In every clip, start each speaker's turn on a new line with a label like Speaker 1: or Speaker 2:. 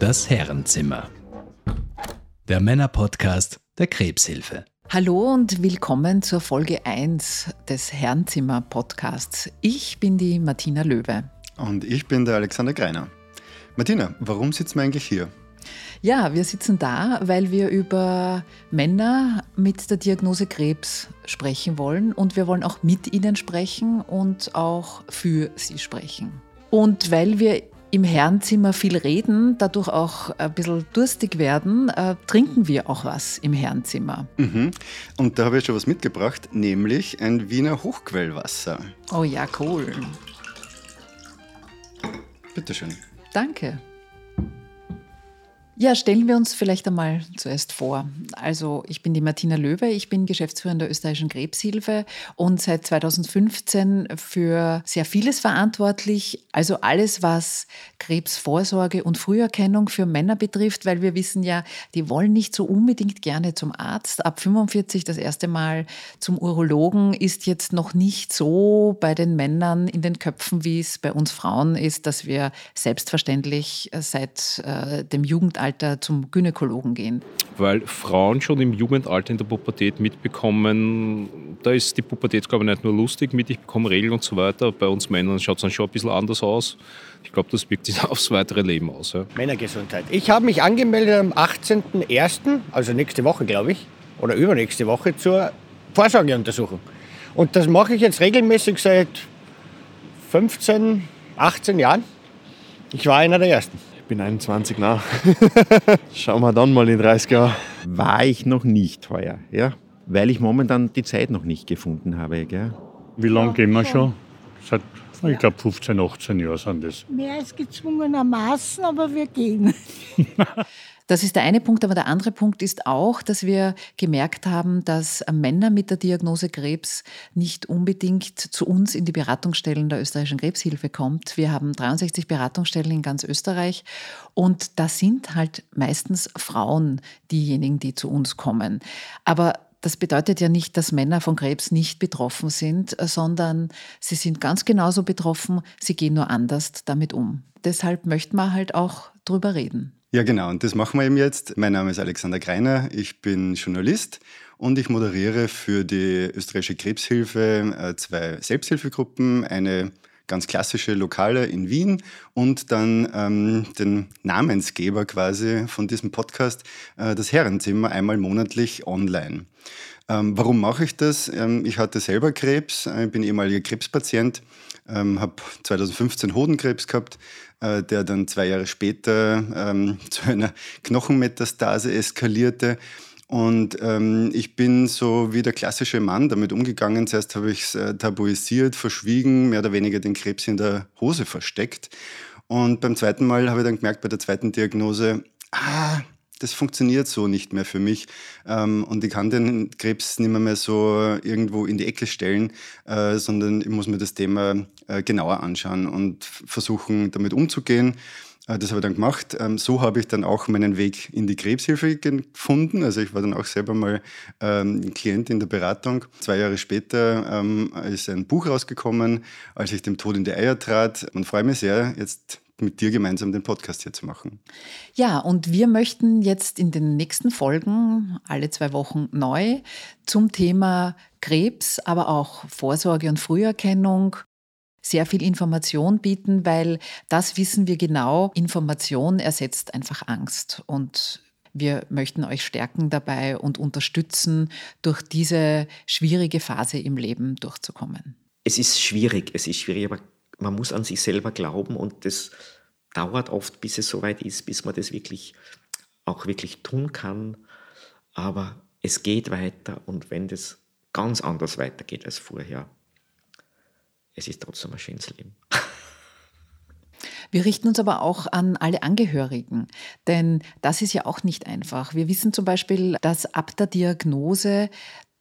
Speaker 1: Das Herrenzimmer. Der Männer-Podcast der Krebshilfe.
Speaker 2: Hallo und willkommen zur Folge 1 des Herrenzimmer-Podcasts. Ich bin die Martina Löwe.
Speaker 3: Und ich bin der Alexander Greiner. Martina, warum sitzen wir eigentlich hier?
Speaker 2: Ja, wir sitzen da, weil wir über Männer mit der Diagnose Krebs sprechen wollen und wir wollen auch mit ihnen sprechen und auch für sie sprechen. Und weil wir im Herrenzimmer viel reden, dadurch auch ein bisschen durstig werden, äh, trinken wir auch was im Herrenzimmer.
Speaker 3: Mhm. Und da habe ich schon was mitgebracht, nämlich ein Wiener Hochquellwasser.
Speaker 2: Oh ja, cool.
Speaker 3: Bitteschön.
Speaker 2: Danke. Ja, stellen wir uns vielleicht einmal zuerst vor. Also ich bin die Martina Löwe, ich bin Geschäftsführerin der österreichischen Krebshilfe und seit 2015 für sehr vieles verantwortlich. Also alles, was Krebsvorsorge und Früherkennung für Männer betrifft, weil wir wissen ja, die wollen nicht so unbedingt gerne zum Arzt. Ab 45 das erste Mal zum Urologen ist jetzt noch nicht so bei den Männern in den Köpfen, wie es bei uns Frauen ist, dass wir selbstverständlich seit äh, dem Jugendalter Jugendalter zum Gynäkologen gehen?
Speaker 4: Weil Frauen schon im Jugendalter in der Pubertät mitbekommen, da ist die Pubertät, glaube ich, nicht nur lustig mit, ich bekomme Regeln und so weiter. Bei uns Männern schaut es dann schon ein bisschen anders aus. Ich glaube, das wirkt sich aufs weitere Leben aus. Ja.
Speaker 5: Männergesundheit. Ich habe mich angemeldet am 18.01., also nächste Woche, glaube ich, oder übernächste Woche, zur Vorsorgeuntersuchung. Und das mache ich jetzt regelmäßig seit 15, 18 Jahren. Ich war einer der Ersten
Speaker 6: bin 21 nach. Schauen wir dann mal in 30 Jahren.
Speaker 7: War ich noch nicht heuer, ja? weil ich momentan die Zeit noch nicht gefunden habe. Gell?
Speaker 8: Wie lange gehen wir schon? Seit, ich glaube, 15, 18 Jahre sind das.
Speaker 9: Mehr als gezwungenermaßen, aber wir gehen.
Speaker 2: Das ist der eine Punkt, aber der andere Punkt ist auch, dass wir gemerkt haben, dass Männer mit der Diagnose Krebs nicht unbedingt zu uns in die Beratungsstellen der österreichischen Krebshilfe kommt. Wir haben 63 Beratungsstellen in ganz Österreich und da sind halt meistens Frauen diejenigen, die zu uns kommen. Aber das bedeutet ja nicht, dass Männer von Krebs nicht betroffen sind, sondern sie sind ganz genauso betroffen, sie gehen nur anders damit um. Deshalb möchte man halt auch drüber reden.
Speaker 3: Ja, genau. Und das machen wir eben jetzt. Mein Name ist Alexander Greiner. Ich bin Journalist und ich moderiere für die österreichische Krebshilfe äh, zwei Selbsthilfegruppen. Eine ganz klassische Lokale in Wien und dann ähm, den Namensgeber quasi von diesem Podcast, äh, das Herrenzimmer, einmal monatlich online. Ähm, warum mache ich das? Ähm, ich hatte selber Krebs, ich bin ehemaliger Krebspatient, ähm, habe 2015 Hodenkrebs gehabt, äh, der dann zwei Jahre später ähm, zu einer Knochenmetastase eskalierte. Und ähm, ich bin so wie der klassische Mann damit umgegangen. Zuerst habe ich es äh, tabuisiert, verschwiegen, mehr oder weniger den Krebs in der Hose versteckt. Und beim zweiten Mal habe ich dann gemerkt, bei der zweiten Diagnose, ah, das funktioniert so nicht mehr für mich. Ähm, und ich kann den Krebs nicht mehr, mehr so irgendwo in die Ecke stellen, äh, sondern ich muss mir das Thema äh, genauer anschauen und versuchen, damit umzugehen. Äh, das habe ich dann gemacht. Ähm, so habe ich dann auch meinen Weg in die Krebshilfe gefunden. Also ich war dann auch selber mal ähm, Klient in der Beratung. Zwei Jahre später ähm, ist ein Buch rausgekommen, als ich dem Tod in die Eier trat. Und freue mich sehr, jetzt mit dir gemeinsam den Podcast hier zu machen.
Speaker 2: Ja, und wir möchten jetzt in den nächsten Folgen, alle zwei Wochen neu, zum Thema Krebs, aber auch Vorsorge und Früherkennung sehr viel Information bieten, weil das wissen wir genau, Information ersetzt einfach Angst und wir möchten euch stärken dabei und unterstützen, durch diese schwierige Phase im Leben durchzukommen.
Speaker 10: Es ist schwierig, es ist schwierig, aber man muss an sich selber glauben und das dauert oft, bis es soweit ist, bis man das wirklich auch wirklich tun kann. Aber es geht weiter und wenn das ganz anders weitergeht als vorher, es ist trotzdem ein schönes Leben.
Speaker 2: Wir richten uns aber auch an alle Angehörigen, denn das ist ja auch nicht einfach. Wir wissen zum Beispiel, dass ab der Diagnose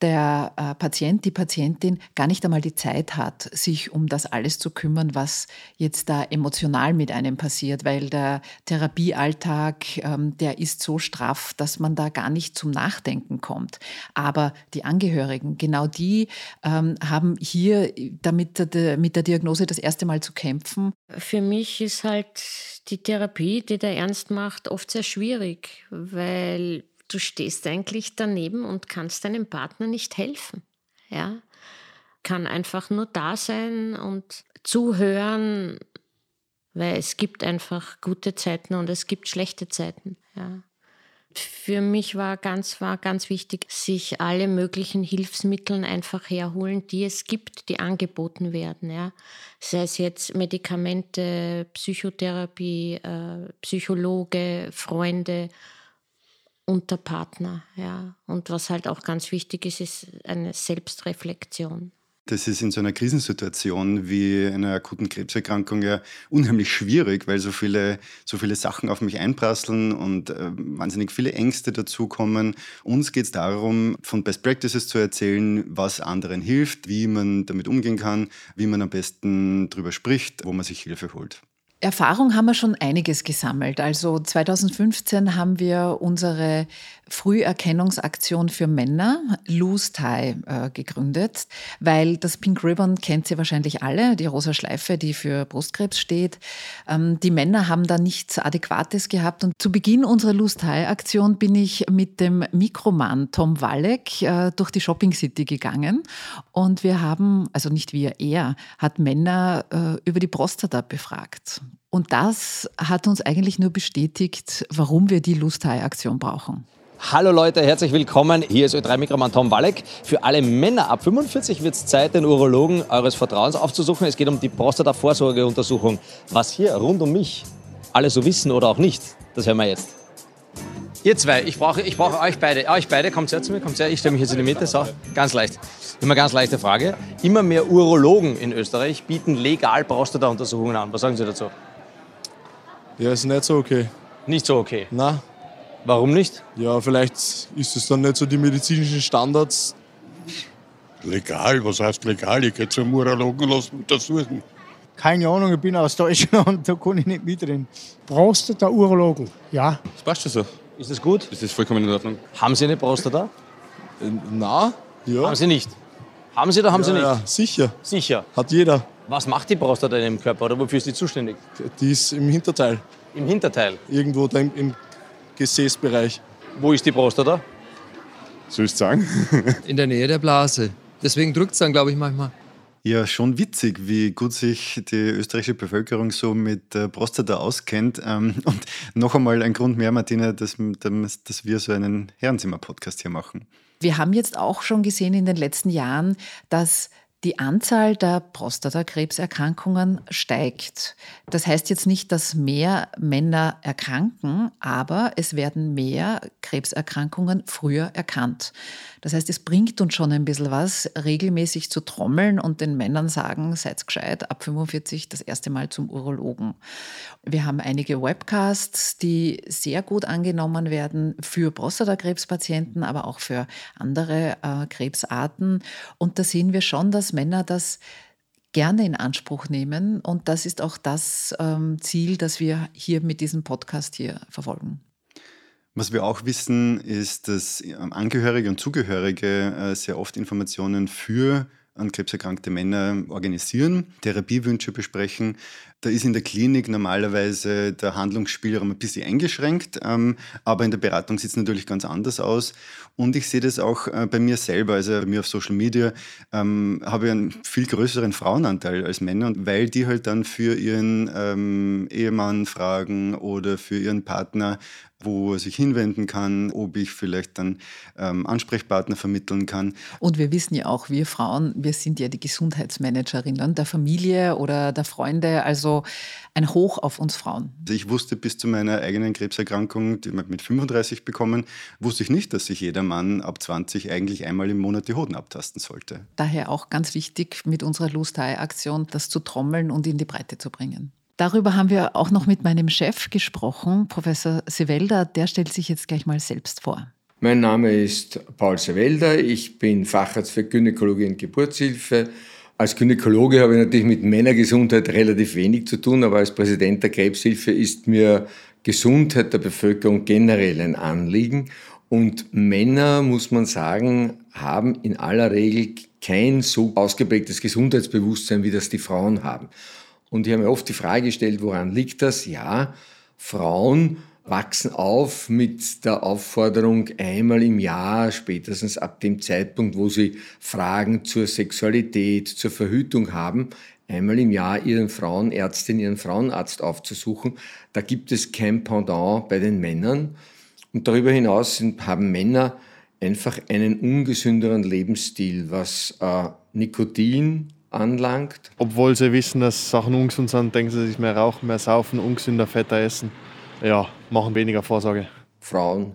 Speaker 2: der äh, Patient, die Patientin gar nicht einmal die Zeit hat, sich um das alles zu kümmern, was jetzt da emotional mit einem passiert, weil der Therapiealltag, ähm, der ist so straff, dass man da gar nicht zum Nachdenken kommt. Aber die Angehörigen, genau die ähm, haben hier damit mit der Diagnose das erste Mal zu kämpfen.
Speaker 11: Für mich ist halt die Therapie, die der Ernst macht, oft sehr schwierig, weil du stehst eigentlich daneben und kannst deinem Partner nicht helfen. Ja? Kann einfach nur da sein und zuhören, weil es gibt einfach gute Zeiten und es gibt schlechte Zeiten. Ja. Für mich war ganz, war ganz wichtig, sich alle möglichen Hilfsmittel einfach herholen, die es gibt, die angeboten werden. Ja. Sei es jetzt Medikamente, Psychotherapie, äh, Psychologe, Freunde und der Partner. Ja. Und was halt auch ganz wichtig ist, ist eine Selbstreflexion.
Speaker 3: Das ist in so einer Krisensituation wie einer akuten Krebserkrankung ja unheimlich schwierig, weil so viele, so viele Sachen auf mich einprasseln und äh, wahnsinnig viele Ängste dazukommen. Uns geht es darum, von Best Practices zu erzählen, was anderen hilft, wie man damit umgehen kann, wie man am besten darüber spricht, wo man sich Hilfe holt.
Speaker 2: Erfahrung haben wir schon einiges gesammelt. Also 2015 haben wir unsere Früherkennungsaktion für Männer, Loose Tie, äh, gegründet, weil das Pink Ribbon kennt ihr wahrscheinlich alle, die rosa Schleife, die für Brustkrebs steht. Ähm, die Männer haben da nichts Adäquates gehabt und zu Beginn unserer Loose Tie Aktion bin ich mit dem Mikroman Tom Walleck äh, durch die Shopping City gegangen und wir haben, also nicht wir, er hat Männer äh, über die Prostata befragt. Und das hat uns eigentlich nur bestätigt, warum wir die Lustai-Aktion brauchen.
Speaker 12: Hallo Leute, herzlich willkommen. Hier ist Ö3-Mikroman Tom Walleck. Für alle Männer ab 45 wird es Zeit, den Urologen eures Vertrauens aufzusuchen. Es geht um die Prostata-Vorsorgeuntersuchung. Was hier rund um mich alle so wissen oder auch nicht, das hören wir jetzt. Ihr zwei, ich brauche, ich brauche euch beide. Euch beide, kommt her zu mir, kommt her. Ich stelle mich jetzt in die Mitte. So, ganz leicht. Immer ganz leichte Frage. Immer mehr Urologen in Österreich bieten legal Prostata-Untersuchungen an. Was sagen Sie dazu?
Speaker 6: Ja, ist nicht so okay.
Speaker 12: Nicht so okay?
Speaker 6: Na.
Speaker 12: Warum nicht?
Speaker 6: Ja, vielleicht ist es dann nicht so die medizinischen Standards.
Speaker 13: Legal? Was heißt legal? Ich gehe zum Urologen und lasse untersuchen.
Speaker 5: Keine Ahnung, ich bin aus Deutschland, da kann ich nicht mitreden.
Speaker 14: Prostata-Urologen, ja.
Speaker 6: Das passt schon so.
Speaker 12: Ist das gut?
Speaker 6: Das ist vollkommen in Ordnung.
Speaker 12: Haben Sie eine Prostata?
Speaker 6: Äh, na, ja.
Speaker 12: Haben Sie nicht? Haben Sie oder haben
Speaker 6: ja,
Speaker 12: Sie nicht?
Speaker 6: Ja, sicher.
Speaker 12: Sicher.
Speaker 6: Hat jeder.
Speaker 12: Was macht die Prostata in Ihrem Körper oder wofür ist die zuständig?
Speaker 6: Die ist im Hinterteil.
Speaker 12: Im Hinterteil?
Speaker 6: Irgendwo da im, im Gesäßbereich.
Speaker 12: Wo ist die Prostata?
Speaker 6: Soll ich sagen?
Speaker 15: in der Nähe der Blase. Deswegen drückt es dann, glaube ich, manchmal.
Speaker 3: Ja, schon witzig, wie gut sich die österreichische Bevölkerung so mit der Prostata auskennt. Ähm, und noch einmal ein Grund mehr, Martina, dass, dass wir so einen Herrenzimmer-Podcast hier machen.
Speaker 2: Wir haben jetzt auch schon gesehen in den letzten Jahren, dass die Anzahl der Prostatakrebserkrankungen steigt. Das heißt jetzt nicht, dass mehr Männer erkranken, aber es werden mehr Krebserkrankungen früher erkannt. Das heißt, es bringt uns schon ein bisschen was, regelmäßig zu trommeln und den Männern sagen, seid gescheit, ab 45 das erste Mal zum Urologen. Wir haben einige Webcasts, die sehr gut angenommen werden für Prostatakrebspatienten, aber auch für andere äh, Krebsarten. Und da sehen wir schon, dass Männer das gerne in Anspruch nehmen. Und das ist auch das ähm, Ziel, das wir hier mit diesem Podcast hier verfolgen.
Speaker 3: Was wir auch wissen, ist, dass Angehörige und Zugehörige äh, sehr oft Informationen für an krebserkrankte Männer organisieren, Therapiewünsche besprechen. Da ist in der Klinik normalerweise der Handlungsspielraum ein bisschen eingeschränkt, ähm, aber in der Beratung sieht es natürlich ganz anders aus. Und ich sehe das auch äh, bei mir selber, also bei mir auf Social Media, ähm, habe ich einen viel größeren Frauenanteil als Männer, weil die halt dann für ihren ähm, Ehemann fragen oder für ihren Partner wo er sich hinwenden kann, ob ich vielleicht dann ähm, Ansprechpartner vermitteln kann.
Speaker 2: Und wir wissen ja auch, wir Frauen, wir sind ja die Gesundheitsmanagerinnen der Familie oder der Freunde, also ein Hoch auf uns Frauen.
Speaker 3: Also ich wusste bis zu meiner eigenen Krebserkrankung, die wir mit 35 bekommen, wusste ich nicht, dass sich jeder Mann ab 20 eigentlich einmal im Monat die Hoden abtasten sollte.
Speaker 2: Daher auch ganz wichtig mit unserer Lustei-Aktion, das zu trommeln und in die Breite zu bringen. Darüber haben wir auch noch mit meinem Chef gesprochen, Professor Sevelda. Der stellt sich jetzt gleich mal selbst vor.
Speaker 16: Mein Name ist Paul Sawelder, ich bin Facharzt für Gynäkologie und Geburtshilfe. Als Gynäkologe habe ich natürlich mit Männergesundheit relativ wenig zu tun, aber als Präsident der Krebshilfe ist mir Gesundheit der Bevölkerung generell ein Anliegen. Und Männer, muss man sagen, haben in aller Regel kein so ausgeprägtes Gesundheitsbewusstsein, wie das die Frauen haben. Und ich habe mir oft die Frage gestellt, woran liegt das? Ja, Frauen wachsen auf mit der Aufforderung, einmal im Jahr, spätestens ab dem Zeitpunkt, wo sie Fragen zur Sexualität, zur Verhütung haben, einmal im Jahr ihren Frauenärztin, ihren Frauenarzt aufzusuchen. Da gibt es kein Pendant bei den Männern. Und darüber hinaus sind, haben Männer einfach einen ungesünderen Lebensstil, was äh, Nikotin anlangt.
Speaker 6: Obwohl sie wissen, dass Sachen ungesund sind, denken sie sich mehr rauchen, mehr saufen, ungesünder, fetter essen ja, machen weniger Vorsorge.
Speaker 16: Frauen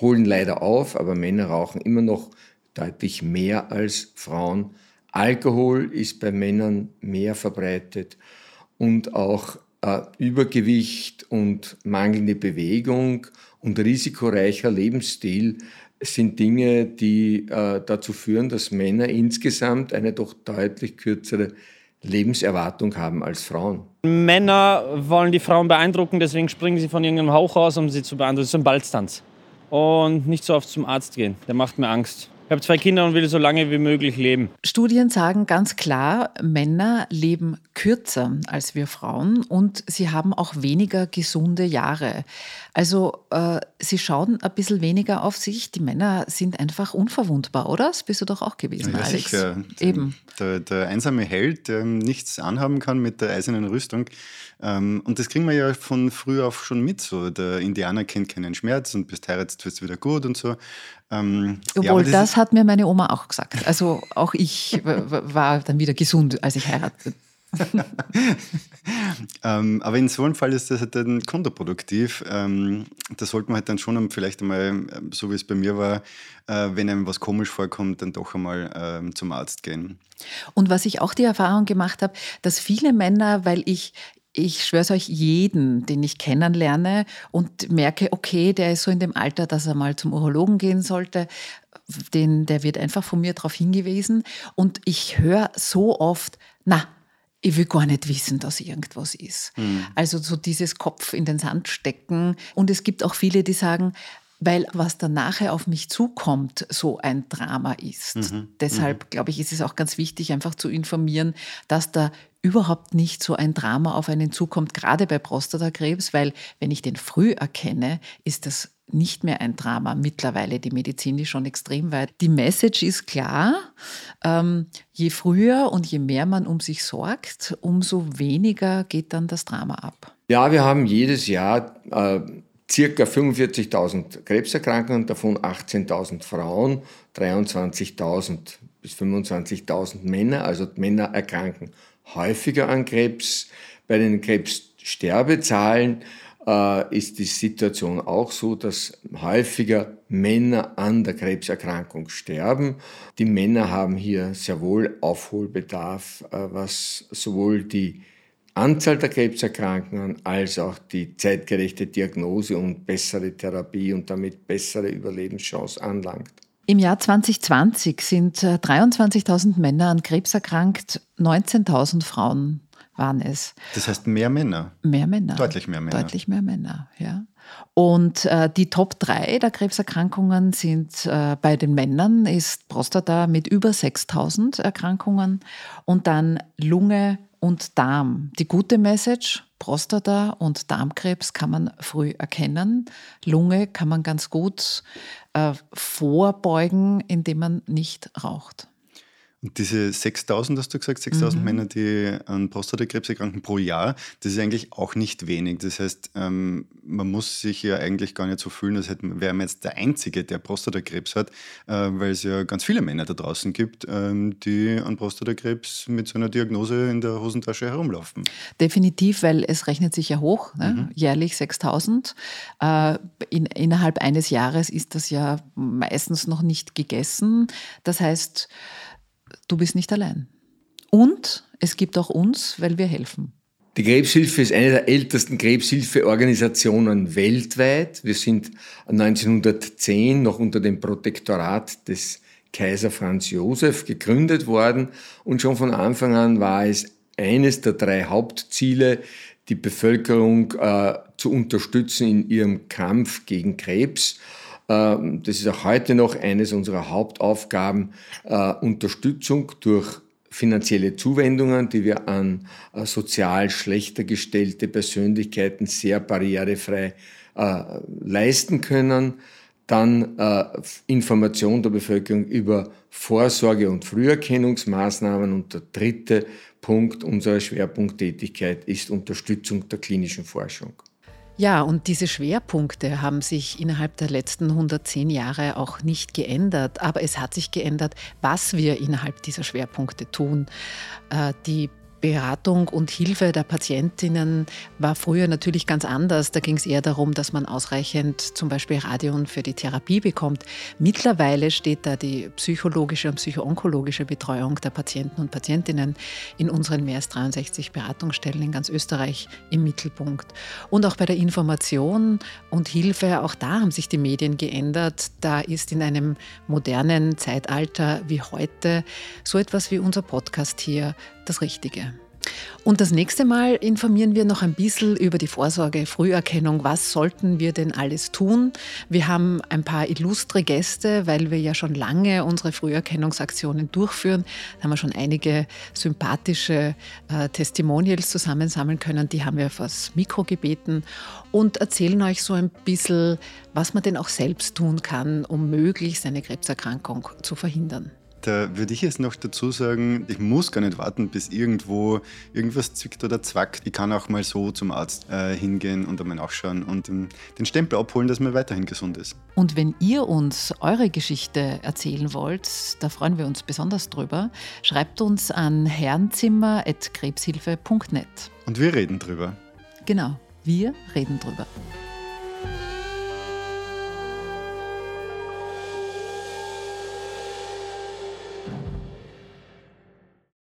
Speaker 16: holen leider auf, aber Männer rauchen immer noch deutlich mehr als Frauen. Alkohol ist bei Männern mehr verbreitet und auch äh, Übergewicht und mangelnde Bewegung und risikoreicher Lebensstil sind Dinge, die äh, dazu führen, dass Männer insgesamt eine doch deutlich kürzere Lebenserwartung haben als Frauen.
Speaker 17: Männer wollen die Frauen beeindrucken, deswegen springen sie von irgendeinem Hochhaus, um sie zu beeindrucken. Das ist ein Balztanz. Und nicht so oft zum Arzt gehen. Der macht mir Angst. Ich habe zwei Kinder und will so lange wie möglich leben.
Speaker 2: Studien sagen ganz klar, Männer leben kürzer als wir Frauen und sie haben auch weniger gesunde Jahre. Also äh, sie schauen ein bisschen weniger auf sich. Die Männer sind einfach unverwundbar, oder? Das bist du doch auch gewesen,
Speaker 3: ja,
Speaker 2: Alex.
Speaker 3: Sicher.
Speaker 2: Eben.
Speaker 3: Der, der, einsame Held, der nichts anhaben kann mit der eisernen Rüstung. Ähm, und das kriegen wir ja von früh auf schon mit. So. Der Indianer kennt keinen Schmerz und bist heiratet, wird es wieder gut und so.
Speaker 2: Ähm, Obwohl, ja, das, das hat mir meine Oma auch gesagt. Also auch ich war dann wieder gesund, als ich heiratete.
Speaker 3: ähm, aber in so einem Fall ist das halt dann kontraproduktiv. Ähm, da sollte man halt dann schon vielleicht einmal, so wie es bei mir war, äh, wenn einem was komisch vorkommt, dann doch einmal ähm, zum Arzt gehen.
Speaker 2: Und was ich auch die Erfahrung gemacht habe, dass viele Männer, weil ich ich schwöre es euch, jeden, den ich kennenlerne und merke, okay, der ist so in dem Alter, dass er mal zum Urologen gehen sollte, den, der wird einfach von mir darauf hingewiesen. Und ich höre so oft, na, ich will gar nicht wissen, dass irgendwas ist. Mhm. Also so dieses Kopf in den Sand stecken. Und es gibt auch viele, die sagen, weil was dann nachher auf mich zukommt, so ein Drama ist. Mhm. Deshalb, mhm. glaube ich, ist es auch ganz wichtig, einfach zu informieren, dass da überhaupt nicht so ein Drama auf einen zukommt, gerade bei Prostatakrebs, weil wenn ich den früh erkenne, ist das nicht mehr ein Drama. Mittlerweile die Medizin ist schon extrem weit. Die Message ist klar, ähm, je früher und je mehr man um sich sorgt, umso weniger geht dann das Drama ab.
Speaker 16: Ja, wir haben jedes Jahr äh, circa 45.000 Krebserkrankungen, davon 18.000 Frauen, 23.000 bis 25.000 Männer. Also Männer erkranken häufiger an Krebs. Bei den Krebssterbezahlen äh, ist die Situation auch so, dass häufiger Männer an der Krebserkrankung sterben. Die Männer haben hier sehr wohl Aufholbedarf, äh, was sowohl die Anzahl der Krebserkrankungen als auch die zeitgerechte Diagnose und bessere Therapie und damit bessere Überlebenschance anlangt.
Speaker 2: Im Jahr 2020 sind 23.000 äh, Männer an Krebs erkrankt, 19.000 Frauen waren es.
Speaker 3: Das heißt mehr Männer?
Speaker 2: Mehr Männer.
Speaker 3: Deutlich mehr Männer.
Speaker 2: Deutlich mehr Männer, ja. Und äh, die Top 3 der Krebserkrankungen sind äh, bei den Männern ist Prostata mit über 6000 Erkrankungen und dann Lunge und Darm. Die gute Message, Prostata und Darmkrebs kann man früh erkennen. Lunge kann man ganz gut äh, vorbeugen, indem man nicht raucht.
Speaker 3: Und diese 6000, hast du gesagt, 6000 mhm. Männer, die an Prostatakrebs erkranken pro Jahr, das ist eigentlich auch nicht wenig. Das heißt, ähm, man muss sich ja eigentlich gar nicht so fühlen, als wäre man jetzt der Einzige, der Prostatakrebs hat, äh, weil es ja ganz viele Männer da draußen gibt, ähm, die an Prostatakrebs mit so einer Diagnose in der Hosentasche herumlaufen.
Speaker 2: Definitiv, weil es rechnet sich ja hoch, ne? mhm. jährlich 6000. Äh, in, innerhalb eines Jahres ist das ja meistens noch nicht gegessen. Das heißt, du bist nicht allein. Und es gibt auch uns, weil wir helfen.
Speaker 16: Die Krebshilfe ist eine der ältesten Krebshilfeorganisationen weltweit. Wir sind 1910 noch unter dem Protektorat des Kaiser Franz Josef gegründet worden und schon von Anfang an war es eines der drei Hauptziele, die Bevölkerung äh, zu unterstützen in ihrem Kampf gegen Krebs. Äh, das ist auch heute noch eines unserer Hauptaufgaben, äh, Unterstützung durch finanzielle Zuwendungen, die wir an äh, sozial schlechter gestellte Persönlichkeiten sehr barrierefrei äh, leisten können. Dann Information der Bevölkerung über Vorsorge- und Früherkennungsmaßnahmen. Und der dritte Punkt unserer Schwerpunkttätigkeit ist Unterstützung der klinischen Forschung.
Speaker 2: Ja, und diese Schwerpunkte haben sich innerhalb der letzten 110 Jahre auch nicht geändert. Aber es hat sich geändert, was wir innerhalb dieser Schwerpunkte tun. Äh, die Beratung und Hilfe der Patientinnen war früher natürlich ganz anders. Da ging es eher darum, dass man ausreichend zum Beispiel Radion für die Therapie bekommt. Mittlerweile steht da die psychologische und psychoonkologische Betreuung der Patienten und Patientinnen in unseren mehr als 63 Beratungsstellen in ganz Österreich im Mittelpunkt. Und auch bei der Information und Hilfe, auch da haben sich die Medien geändert. Da ist in einem modernen Zeitalter wie heute so etwas wie unser Podcast hier das Richtige. Und das nächste Mal informieren wir noch ein bisschen über die Vorsorge, Früherkennung. Was sollten wir denn alles tun? Wir haben ein paar illustre Gäste, weil wir ja schon lange unsere Früherkennungsaktionen durchführen. Da haben wir schon einige sympathische äh, Testimonials zusammensammeln können. Die haben wir vors Mikro gebeten und erzählen euch so ein bisschen, was man denn auch selbst tun kann, um möglichst eine Krebserkrankung zu verhindern.
Speaker 3: Da würde ich jetzt noch dazu sagen, ich muss gar nicht warten, bis irgendwo irgendwas zwickt oder zwackt. Ich kann auch mal so zum Arzt äh, hingehen und einmal nachschauen und den, den Stempel abholen, dass man weiterhin gesund ist.
Speaker 2: Und wenn ihr uns eure Geschichte erzählen wollt, da freuen wir uns besonders drüber. Schreibt uns an herrenzimmer.krebshilfe.net.
Speaker 3: Und wir reden drüber.
Speaker 2: Genau, wir reden drüber.